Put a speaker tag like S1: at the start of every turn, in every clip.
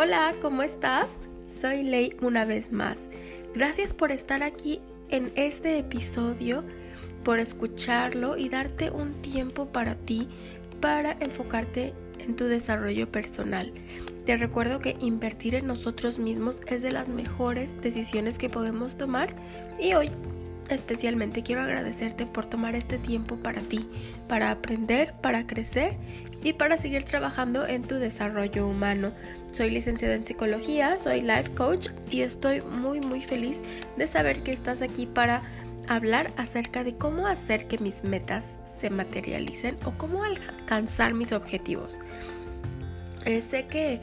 S1: Hola, ¿cómo estás? Soy Ley una vez más. Gracias por estar aquí en este episodio, por escucharlo y darte un tiempo para ti para enfocarte en tu desarrollo personal. Te recuerdo que invertir en nosotros mismos es de las mejores decisiones que podemos tomar y hoy especialmente quiero agradecerte por tomar este tiempo para ti, para aprender, para crecer y para seguir trabajando en tu desarrollo humano. Soy licenciada en psicología, soy life coach y estoy muy muy feliz de saber que estás aquí para hablar acerca de cómo hacer que mis metas se materialicen o cómo alcanzar mis objetivos. Eh, sé que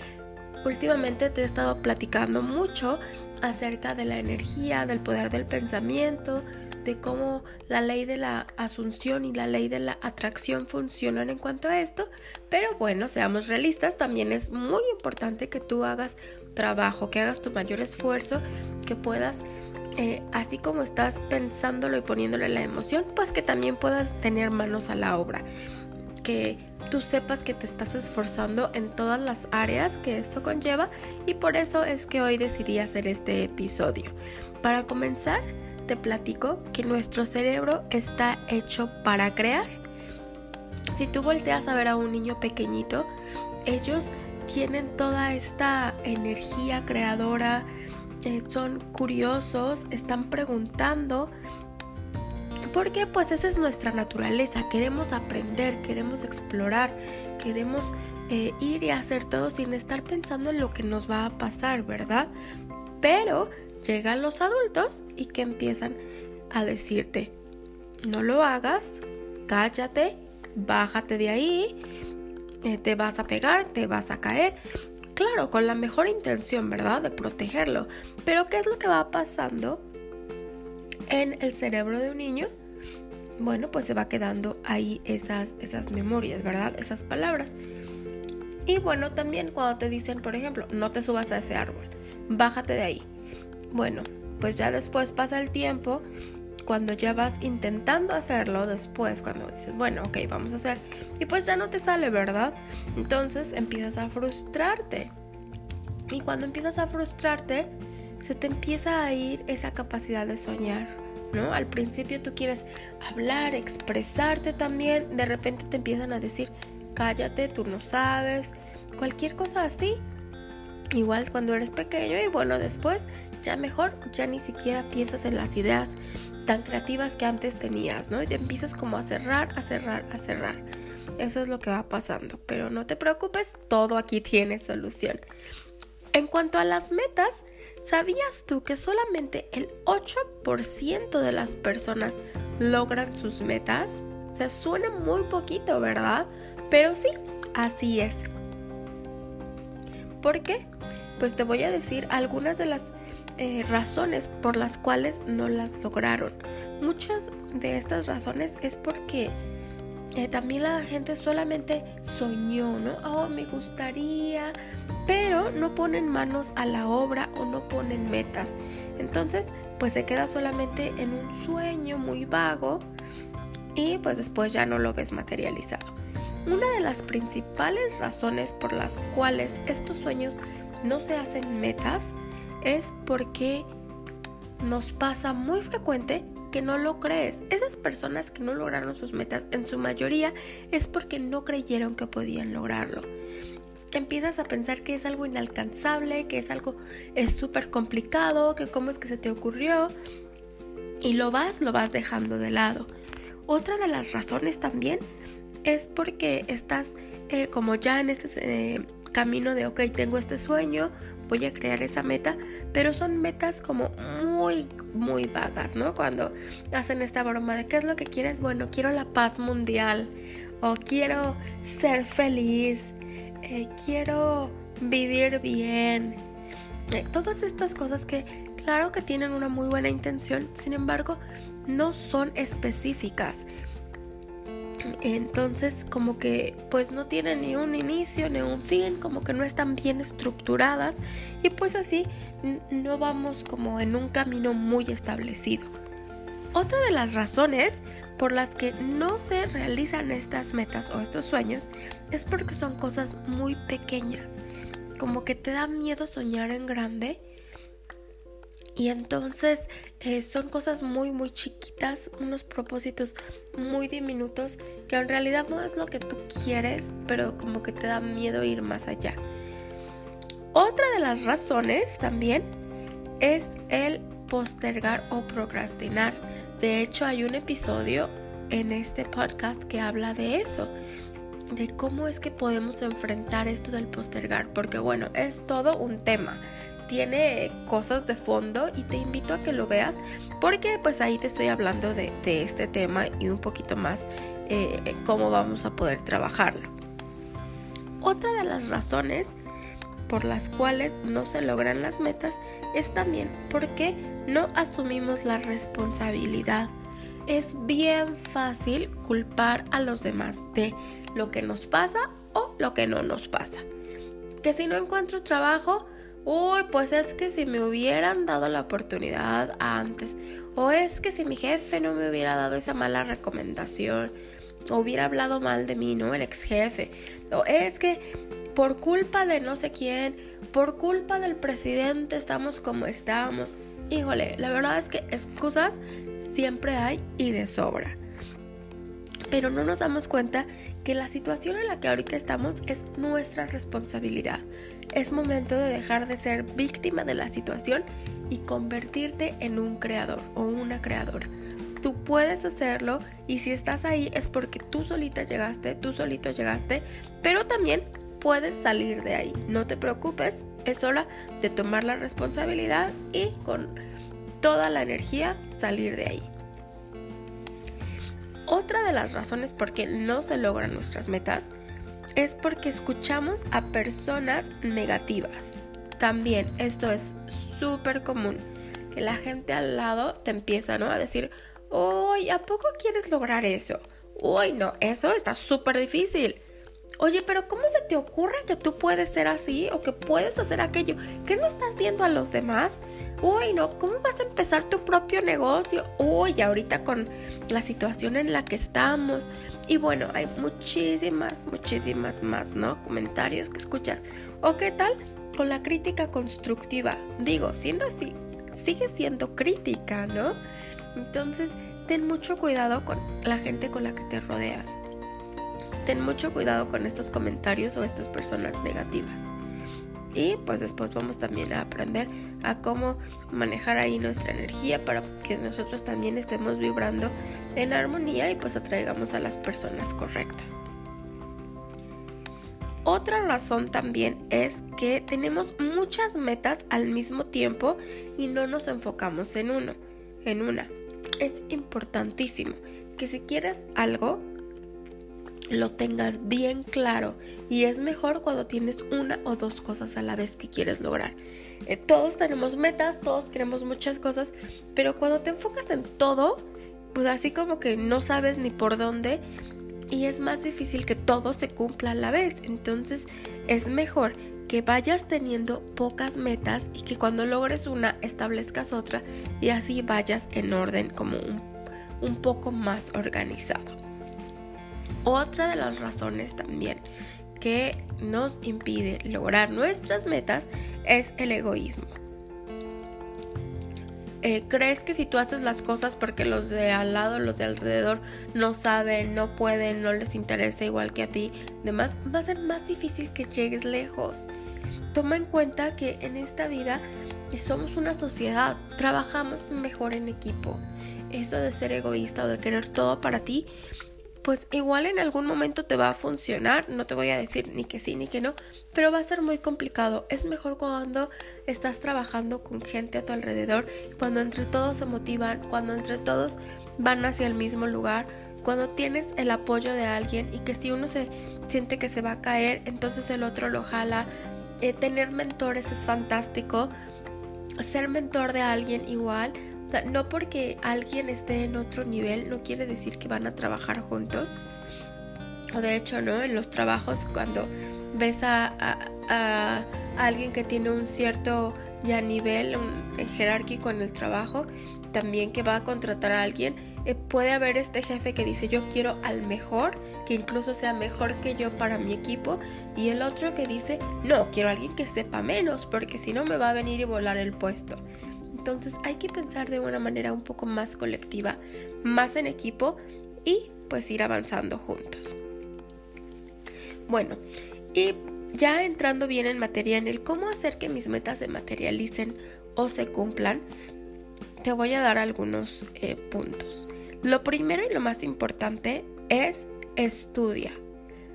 S1: últimamente te he estado platicando mucho acerca de la energía, del poder del pensamiento, de cómo la ley de la asunción y la ley de la atracción funcionan en cuanto a esto, pero bueno, seamos realistas, también es muy importante que tú hagas trabajo, que hagas tu mayor esfuerzo, que puedas, eh, así como estás pensándolo y poniéndole la emoción, pues que también puedas tener manos a la obra, que tú sepas que te estás esforzando en todas las áreas que esto conlleva y por eso es que hoy decidí hacer este episodio. Para comenzar, te platico que nuestro cerebro está hecho para crear. Si tú volteas a ver a un niño pequeñito, ellos tienen toda esta energía creadora, eh, son curiosos, están preguntando, porque pues esa es nuestra naturaleza, queremos aprender, queremos explorar, queremos eh, ir y hacer todo sin estar pensando en lo que nos va a pasar, ¿verdad? Pero llegan los adultos y que empiezan a decirte, no lo hagas, cállate, bájate de ahí, eh, te vas a pegar, te vas a caer. Claro, con la mejor intención, ¿verdad? De protegerlo. Pero ¿qué es lo que va pasando en el cerebro de un niño? Bueno, pues se va quedando ahí esas, esas memorias, ¿verdad? Esas palabras. Y bueno, también cuando te dicen, por ejemplo, no te subas a ese árbol, bájate de ahí. Bueno, pues ya después pasa el tiempo, cuando ya vas intentando hacerlo, después cuando dices, bueno, ok, vamos a hacer, y pues ya no te sale, ¿verdad? Entonces empiezas a frustrarte. Y cuando empiezas a frustrarte, se te empieza a ir esa capacidad de soñar, ¿no? Al principio tú quieres hablar, expresarte también, de repente te empiezan a decir, cállate, tú no sabes, cualquier cosa así. Igual cuando eres pequeño y bueno, después ya mejor, ya ni siquiera piensas en las ideas tan creativas que antes tenías, ¿no? Y te empiezas como a cerrar, a cerrar, a cerrar. Eso es lo que va pasando, pero no te preocupes, todo aquí tiene solución. En cuanto a las metas, ¿sabías tú que solamente el 8% de las personas logran sus metas? O sea, suena muy poquito, ¿verdad? Pero sí, así es. ¿Por qué? Pues te voy a decir algunas de las eh, razones por las cuales no las lograron. Muchas de estas razones es porque eh, también la gente solamente soñó, ¿no? Oh, me gustaría, pero no ponen manos a la obra o no ponen metas. Entonces, pues se queda solamente en un sueño muy vago y pues después ya no lo ves materializado. Una de las principales razones por las cuales estos sueños no se hacen metas es porque nos pasa muy frecuente no lo crees. Esas personas que no lograron sus metas en su mayoría es porque no creyeron que podían lograrlo. Empiezas a pensar que es algo inalcanzable, que es algo es súper complicado, que cómo es que se te ocurrió y lo vas, lo vas dejando de lado. Otra de las razones también es porque estás eh, como ya en este eh, camino de, ok, tengo este sueño, voy a crear esa meta, pero son metas como muy, vagas, ¿no? Cuando hacen esta broma de qué es lo que quieres, bueno, quiero la paz mundial o quiero ser feliz, eh, quiero vivir bien. Eh, todas estas cosas que claro que tienen una muy buena intención, sin embargo, no son específicas. Entonces como que pues no tienen ni un inicio ni un fin, como que no están bien estructuradas y pues así no vamos como en un camino muy establecido. Otra de las razones por las que no se realizan estas metas o estos sueños es porque son cosas muy pequeñas. como que te da miedo soñar en grande. Y entonces eh, son cosas muy, muy chiquitas, unos propósitos muy diminutos que en realidad no es lo que tú quieres, pero como que te da miedo ir más allá. Otra de las razones también es el postergar o procrastinar. De hecho, hay un episodio en este podcast que habla de eso, de cómo es que podemos enfrentar esto del postergar, porque bueno, es todo un tema, tiene cosas de fondo y te invito a que lo veas porque pues ahí te estoy hablando de, este tema y un poquito más eh, cómo vamos a poder trabajarlo. Otra de las razones por las cuales no se logran las metas es también porque no asumimos la responsabilidad es bien fácil culpar a los demás de lo que nos pasa o lo que no nos pasa. Que si no encuentro trabajo, uy, pues es que si me hubieran dado la oportunidad antes, o es que si mi jefe no me hubiera dado esa mala recomendación, o hubiera hablado mal de mí, ¿no? El ex jefe, o es que por culpa de no sé quién, por culpa del presidente estamos como estamos. Híjole, la verdad es que excusas siempre hay y de sobra. Pero no nos damos cuenta que la situación en la que ahorita estamos es nuestra responsabilidad. Es momento de dejar de ser víctima de la situación y convertirte en un creador o una creadora. Tú puedes hacerlo y si estás ahí es porque tú solita llegaste, tú solito llegaste, pero también puedes salir de ahí. No te preocupes, es hora de tomar la responsabilidad y con toda la energía salir de ahí. Otra de las razones por qué no se logran nuestras metas es porque escuchamos a personas negativas. También esto es súper común, que la gente al lado te empieza ¿no? a decir, uy, ¿a poco quieres lograr eso? Uy, no, eso está súper difícil. Oye, pero ¿cómo se te ocurre que tú puedes ser así o que puedes hacer aquello? ¿Qué no estás viendo a los demás? Uy, no, ¿cómo vas a empezar tu propio negocio? Uy, ahorita con la situación en la que estamos. Y bueno, hay muchísimas, muchísimas más, ¿no? Comentarios que escuchas. ¿O qué tal con la crítica constructiva? Digo, siendo así, sigue siendo crítica, ¿no? Entonces, ten mucho cuidado con la gente con la que te rodeas ten mucho cuidado con estos comentarios o estas personas negativas. Y pues después vamos también a aprender a cómo manejar ahí nuestra energía para que nosotros también estemos vibrando en armonía y pues atraigamos a las personas correctas. Otra razón también es que tenemos muchas metas al mismo tiempo y no nos enfocamos en uno, en una. Es importantísimo que si quieres algo, lo tengas bien claro y es mejor cuando tienes una o dos cosas a la vez que quieres lograr. Eh, todos tenemos metas, todos queremos muchas cosas, pero cuando te enfocas en todo, pues así como que no sabes ni por dónde y es más difícil que todo se cumpla a la vez. Entonces es mejor que vayas teniendo pocas metas y que cuando logres una establezcas otra y así vayas en orden como un, un poco más organizado. Otra de las razones también que nos impide lograr nuestras metas es el egoísmo. Eh, ¿Crees que si tú haces las cosas porque los de al lado, los de alrededor no saben, no pueden, no les interesa igual que a ti, demás, va a ser más difícil que llegues lejos? Toma en cuenta que en esta vida somos una sociedad, trabajamos mejor en equipo. Eso de ser egoísta o de querer todo para ti pues igual en algún momento te va a funcionar, no te voy a decir ni que sí ni que no, pero va a ser muy complicado. Es mejor cuando estás trabajando con gente a tu alrededor, cuando entre todos se motivan, cuando entre todos van hacia el mismo lugar, cuando tienes el apoyo de alguien y que si uno se siente que se va a caer, entonces el otro lo jala. Eh, tener mentores es fantástico. Ser mentor de alguien igual o sea, no porque alguien esté en otro nivel no quiere decir que van a trabajar juntos. O de hecho, ¿no? En los trabajos cuando ves a, alguien que tiene un cierto ya nivel un, jerárquico en el trabajo, también que va a contratar a alguien, Eh, puede haber este jefe que dice yo quiero al mejor, que incluso sea mejor que yo para mi equipo, y el otro que dice no, quiero a alguien que sepa menos, porque si no me va a venir y volar el puesto. Entonces hay que pensar de una manera un poco más colectiva, más en equipo y pues ir avanzando juntos. Bueno, y ya entrando bien en materia en el cómo hacer que mis metas se materialicen o se cumplan, te voy a dar algunos eh, puntos. Lo primero y lo más importante es estudia.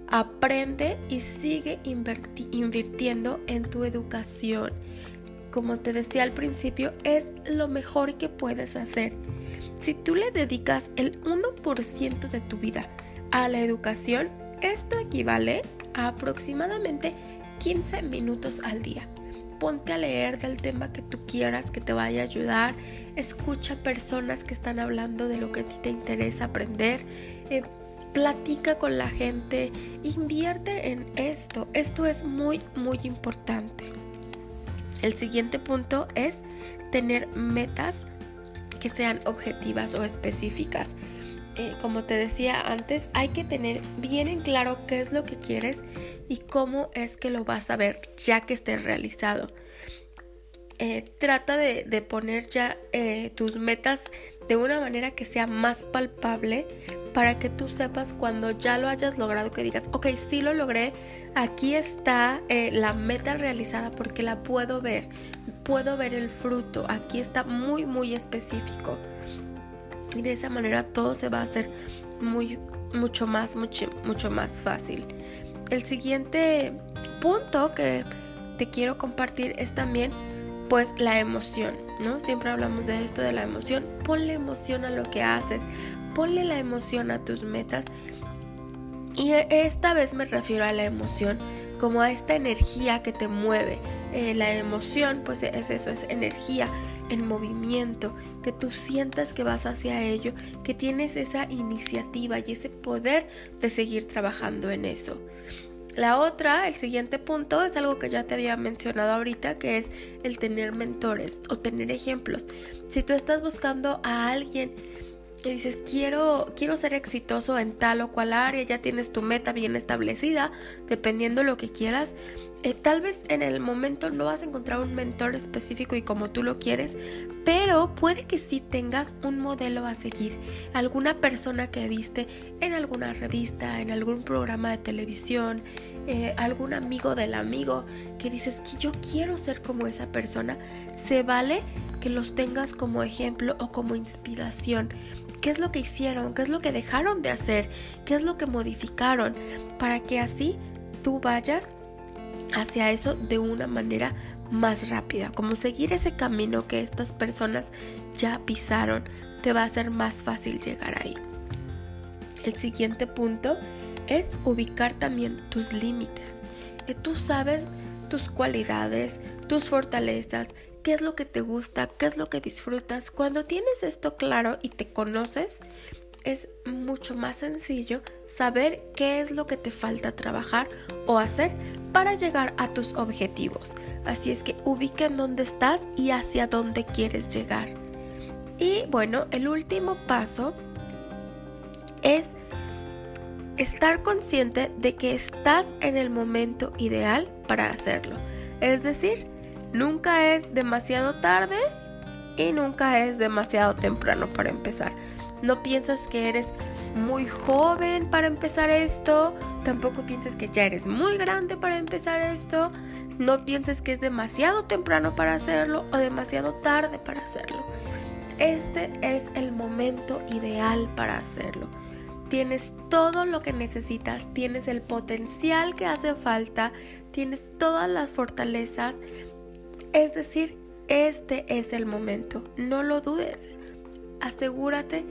S1: Aprende y sigue invirtiendo en tu educación. Como te decía al principio, es lo mejor que puedes hacer. Si tú le dedicas el 1% de tu vida a la educación, esto equivale a aproximadamente 15 minutos al día. Ponte a leer del tema que tú quieras que te vaya a ayudar. Escucha personas que están hablando de lo que a ti te interesa aprender. Eh, platica con la gente. Invierte en esto. Esto es muy, muy importante. El siguiente punto es tener metas que sean objetivas o específicas. Eh, como te decía antes, hay que tener bien en claro qué es lo que quieres y cómo es que lo vas a ver ya que esté realizado. Eh, trata de, poner ya eh, tus metas de una manera que sea más palpable para que tú sepas cuando ya lo hayas logrado que digas, ok, sí lo logré, aquí está la meta realizada porque la puedo ver, puedo ver el fruto, aquí está muy, muy específico y de esa manera todo se va a hacer muy mucho más mucho, mucho más fácil. El siguiente punto que te quiero compartir es también pues la emoción, ¿no? Siempre hablamos de esto de la emoción. Ponle emoción a lo que haces, ponle la emoción a tus metas. Y esta vez me refiero a la emoción como a esta energía que te mueve. Eh, la emoción pues es eso, es energía en movimiento, que tú sientas que vas hacia ello, que tienes esa iniciativa y ese poder de seguir trabajando en eso. La otra, el siguiente punto, es algo que ya te había mencionado ahorita, que es el tener mentores o tener ejemplos. Si tú estás buscando a alguien y dices, quiero, quiero ser exitoso en tal o cual área, ya tienes tu meta bien establecida, dependiendo lo que quieras, eh, tal vez en el momento no vas a encontrar un mentor específico y como tú lo quieres, pero puede que sí tengas un modelo a seguir, alguna persona que viste en alguna revista, en algún programa de televisión, eh, algún amigo del amigo que dices que yo quiero ser como esa persona, se vale que los tengas como ejemplo o como inspiración. ¿Qué es lo que hicieron? ¿Qué es lo que dejaron de hacer? ¿Qué es lo que modificaron? Para que así tú vayas hacia eso de una manera más rápida, como seguir ese camino que estas personas ya pisaron, te va a ser más fácil llegar ahí. El siguiente punto es ubicar también tus límites. Tú sabes tus cualidades, tus fortalezas, qué es lo que te gusta, qué es lo que disfrutas. Cuando tienes esto claro y te conoces, es mucho más sencillo saber qué es lo que te falta trabajar o hacer para llegar a tus objetivos. Así es que ubica en dónde estás y hacia dónde quieres llegar. Y bueno, el último paso es estar consciente de que estás en el momento ideal para hacerlo. Es decir, nunca es demasiado tarde y nunca es demasiado temprano para empezar. No piensas que eres muy joven para empezar esto, tampoco pienses que ya eres muy grande para empezar esto, no pienses que es demasiado temprano para hacerlo o demasiado tarde para hacerlo. Este es el momento ideal para hacerlo. Tienes todo lo que necesitas, tienes el potencial que hace falta, tienes todas las fortalezas. Es decir, este es el momento, no lo dudes. Asegúrate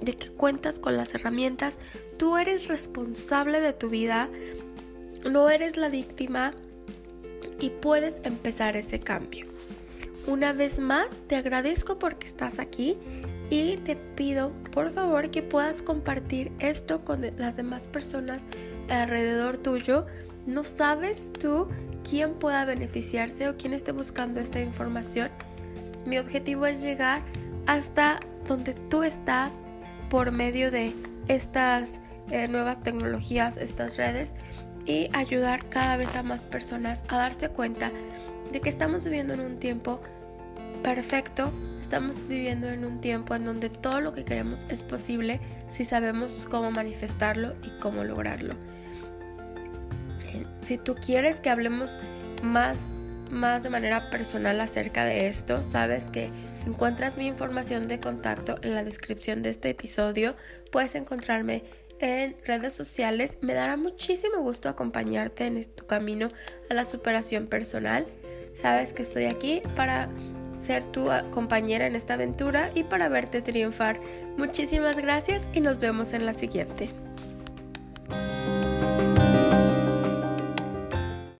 S1: de que cuentas con las herramientas, tú eres responsable de tu vida, no eres la víctima y puedes empezar ese cambio. Una vez más, te agradezco porque estás aquí y te pido por favor que puedas compartir esto con las demás personas alrededor tuyo. No sabes tú quién pueda beneficiarse o quién esté buscando esta información. Mi objetivo es llegar hasta donde tú estás por medio de estas eh, nuevas tecnologías, estas redes y ayudar cada vez a más personas a darse cuenta de que estamos viviendo en un tiempo perfecto, estamos viviendo en un tiempo en donde todo lo que queremos es posible si sabemos cómo manifestarlo y cómo lograrlo. Eh, si tú quieres que hablemos más más de manera personal acerca de esto, sabes que encuentras mi información de contacto en la descripción de este episodio. Puedes encontrarme en redes sociales. Me dará muchísimo gusto acompañarte en tu camino a la superación personal. Sabes que estoy aquí para ser tu compañera en esta aventura y para verte triunfar. Muchísimas gracias y nos vemos en la siguiente.